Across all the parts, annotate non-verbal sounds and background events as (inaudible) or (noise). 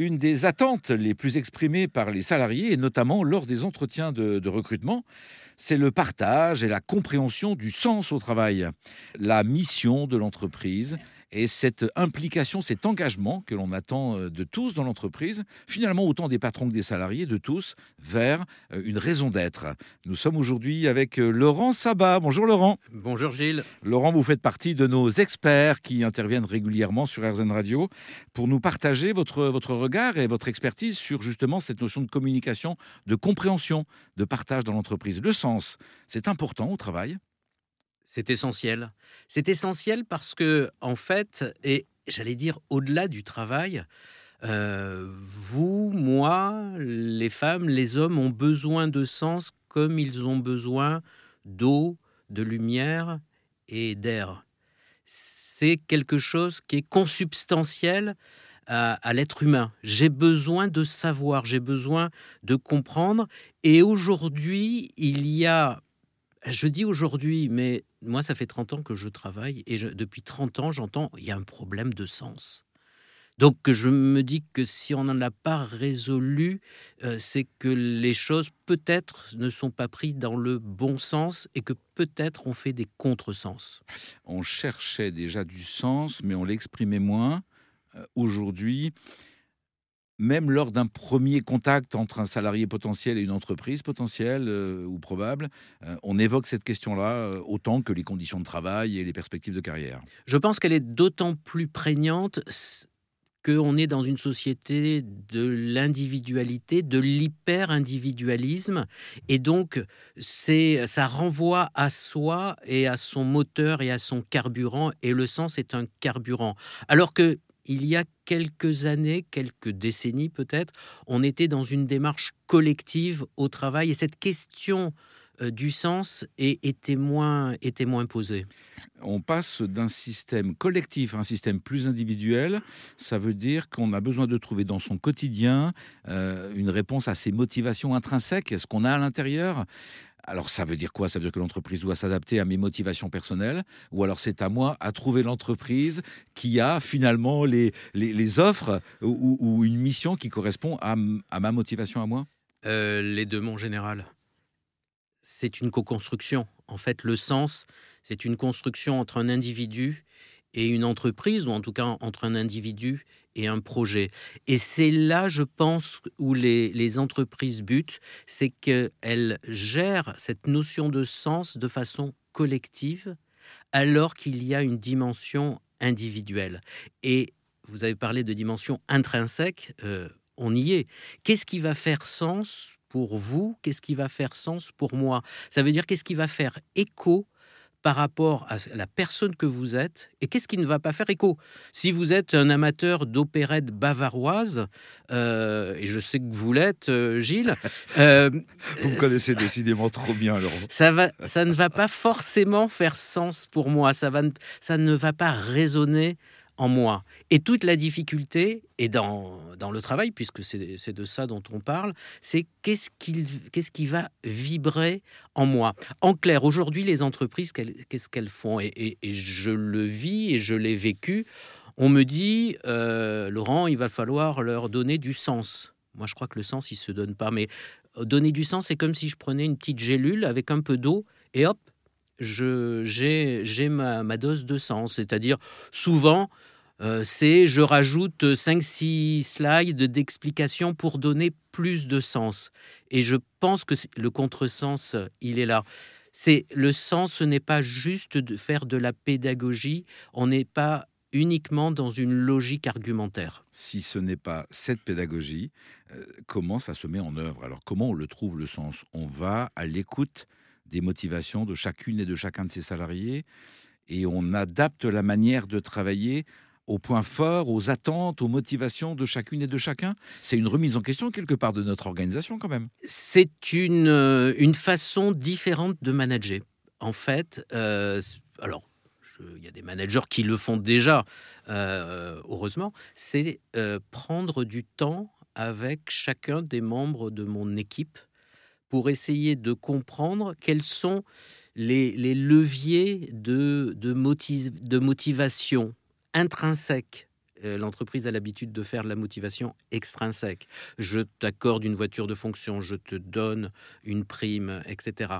une des attentes les plus exprimées par les salariés, et notamment lors des entretiens de, de recrutement, c'est le partage et la compréhension du sens au travail, la mission de l'entreprise et cette implication, cet engagement que l'on attend euh, de tous dans l'entreprise, finalement autant des patrons que des salariés, de tous, vers euh, une raison d'être. Nous sommes aujourd'hui avec euh, Laurent Sabat. Bonjour Laurent. Bonjour Gilles. Laurent, vous faites partie de nos experts qui interviennent régulièrement sur RZN Radio pour nous partager votre, votre regard et votre expertise sur justement cette notion de communication, de compréhension, de partage dans l'entreprise. Le sens, c'est important au travail c'est essentiel. C'est essentiel parce que, en fait, et j'allais dire au-delà du travail, euh, vous, moi, les femmes, les hommes ont besoin de sens comme ils ont besoin d'eau, de lumière et d'air. C'est quelque chose qui est consubstantiel à, à l'être humain. J'ai besoin de savoir, j'ai besoin de comprendre. Et aujourd'hui, il y a je dis aujourd'hui, mais moi, ça fait 30 ans que je travaille et depuis 30 ans, j'entends il y a un problème de sens. Donc je me dis que si on n'en a pas résolu, euh, c'est que les choses peut-être ne sont pas prises dans le bon sens et que peut-être on fait des contresens. On cherchait déjà du sens, mais on l'exprimait moins. Euh, aujourd'hui, même lors d'un premier contact entre un salarié potentiel et une entreprise potentielle euh, ou probable, euh, on évoque cette question-là euh, autant que les conditions de travail et les perspectives de carrière. Je pense qu'elle est d'autant plus prégnante qu'on est dans une société de l'individualité, de l'hyper-individualisme, et donc c'est ça renvoie à soi et à son moteur et à son carburant, et le sens est un carburant. Alors que il y a quelques années, quelques décennies peut-être, on était dans une démarche collective au travail et cette question euh, du sens était, moins, était moins posée. On passe d'un système collectif à un système plus individuel. Ça veut dire qu'on a besoin de trouver dans son quotidien euh, une réponse à ses motivations intrinsèques, ce qu'on a à l'intérieur? Alors ça veut dire quoi? Ça veut dire que l'entreprise doit s'adapter à mes motivations personnelles? Ou alors c'est à moi à trouver l'entreprise qui a finalement les, les, offres ou, une mission qui correspond à, ma motivation à moi? Euh, Les deux, mon général. C'est une co-construction. En fait, le sens, c'est une construction entre un individu et une entreprise, ou en tout cas entre un individu et un projet. Et c'est là, je pense, où les, entreprises butent, c'est qu'elles gèrent cette notion de sens de façon collective, alors qu'il y a une dimension individuelle. Et vous avez parlé de dimension intrinsèque, euh, on y est. Qu'est-ce qui va faire sens pour vous? Qu'est-ce qui va faire sens pour moi? Ça veut dire qu'est-ce qui va faire écho par rapport à la personne que vous êtes et qu'est-ce qui ne va pas faire écho? Si vous êtes un amateur d'opérette bavaroise, euh, et je sais que vous l'êtes, euh, Gilles. (laughs) Euh, vous me connaissez décidément trop bien, Laurent. Ça, va, ça ne va pas forcément faire sens pour moi, ça, va, ça ne va pas résonner en moi. Et toute la difficulté, et dans, dans le travail, puisque c'est de ça dont on parle, c'est qu'est-ce qu'est-ce qui va vibrer en moi. En clair, aujourd'hui, les entreprises, qu'est-ce qu'elles font? Et, je le vis et je l'ai vécu. On me dit, euh, Laurent, il va falloir leur donner du sens. Moi, je crois que le sens, il se donne pas. Mais euh, donner du sens, c'est comme si je prenais une petite gélule avec un peu d'eau et hop, j'ai ma, dose de sens. C'est-à-dire, souvent, euh, c'est je rajoute 5-6 slides d'explications pour donner plus de sens. Et je pense que le contresens, il est là. C'est le sens, ce n'est pas juste de faire de la pédagogie, on n'est pas uniquement dans une logique argumentaire. Si ce n'est pas cette pédagogie, euh, comment ça se met en œuvre? Alors comment on le trouve le sens? On va à l'écoute des motivations de chacune et de chacun de ses salariés et on adapte la manière de travailler aux points forts, aux attentes, aux motivations de chacune et de chacun C'est une remise en question quelque part de notre organisation quand même. C'est une, euh, une façon différente de manager. En fait, euh, alors, il y a des managers qui le font déjà, euh, heureusement, c'est prendre du temps avec chacun des membres de mon équipe pour essayer de comprendre quels sont les, leviers de, de, de motivation, intrinsèque l'entreprise a l'habitude de faire de la motivation extrinsèque. Je t'accorde une voiture de fonction, je te donne une prime, etc.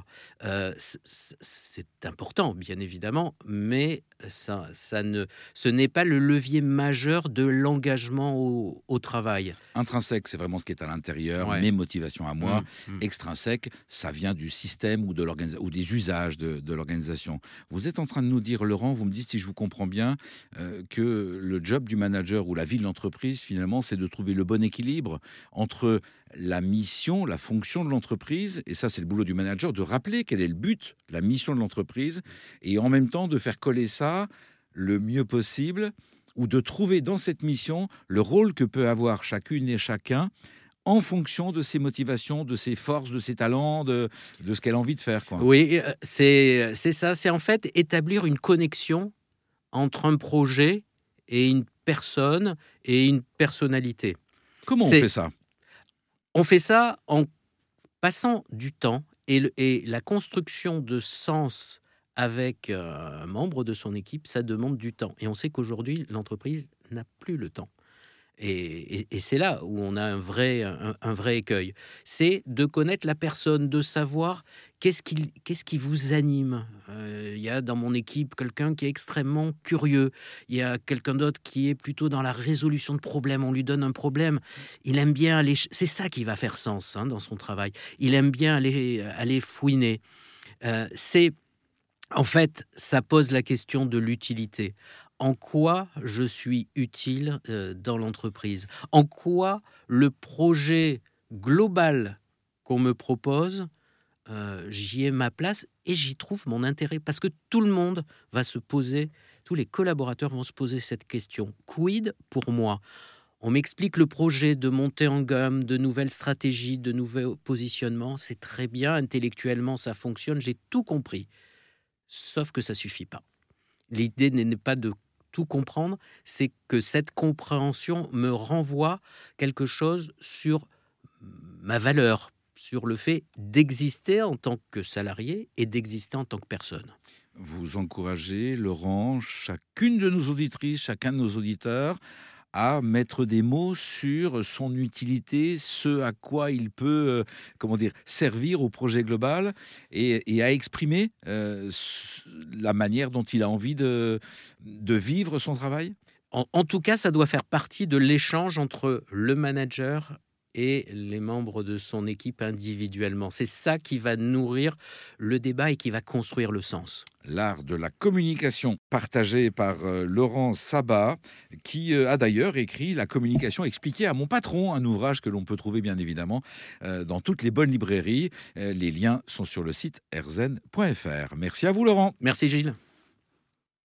Euh, c'est important, bien évidemment, mais ça, ça ne, ce n'est pas le levier majeur de l'engagement au, travail. Intrinsèque, c'est vraiment ce qui est à l'intérieur, mes motivations à moi. Mmh, mmh. Extrinsèque, ça vient du système ou, de ou des usages de, l'organisation. Vous êtes en train de nous dire, Laurent, vous me dites si je vous comprends bien, euh, que le job du manager ou la vie de l'entreprise, finalement, c'est de trouver le bon équilibre entre la mission, la fonction de l'entreprise, et ça c'est le boulot du manager, de rappeler quel est le but, la mission de l'entreprise, et en même temps de faire coller ça le mieux possible, ou de trouver dans cette mission le rôle que peut avoir chacune et chacun en fonction de ses motivations, de ses forces, de ses talents, de, ce qu'elle a envie de faire. Oui, euh, c'est ça, c'est en fait établir une connexion entre un projet et une personne et une personnalité. Comment on fait ça? On fait ça en passant du temps et, et la construction de sens avec euh, un membre de son équipe, ça demande du temps. Et on sait qu'aujourd'hui, l'entreprise n'a plus le temps. Et, c'est là où on a un vrai, un, vrai écueil. C'est de connaître la personne, de savoir qu'est-ce qui, qui vous anime. Euh, il y a dans mon équipe quelqu'un qui est extrêmement curieux. Il y a quelqu'un d'autre qui est plutôt dans la résolution de problèmes. On lui donne un problème. Il aime bien aller. C'est ça qui va faire sens hein, dans son travail. Il aime bien aller, aller fouiner. Euh, c'est. En fait, ça pose la question de l'utilité en quoi je suis utile euh, dans l'entreprise, en quoi le projet global qu'on me propose, euh, j'y ai ma place et j'y trouve mon intérêt? Parce que tout le monde va se poser, tous les collaborateurs vont se poser cette question. Quid pour moi? On m'explique le projet de monter en gamme, de nouvelles stratégies, de nouveaux positionnements. C'est très bien, intellectuellement ça fonctionne, j'ai tout compris. Sauf que ça suffit pas. L'idée n'est pas de tout comprendre, c'est que cette compréhension me renvoie quelque chose sur ma valeur, sur le fait d'exister en tant que salarié et d'exister en tant que personne. Vous encouragez, Laurent, chacune de nos auditrices, chacun de nos auditeurs à mettre des mots sur son utilité, ce à quoi il peut, euh, comment dire, servir au projet global et, à exprimer euh, la manière dont il a envie de, de vivre son travail? En, tout cas, ça doit faire partie de l'échange entre le manager et les membres de son équipe individuellement. C'est ça qui va nourrir le débat et qui va construire le sens. L'art de la communication partagé par euh, Laurent Sabat, qui euh, a d'ailleurs écrit La communication expliquée à mon patron, un ouvrage que l'on peut trouver bien évidemment euh, dans toutes les bonnes librairies. les liens sont sur le site erzen.fr. Merci à vous Laurent. Merci Gilles.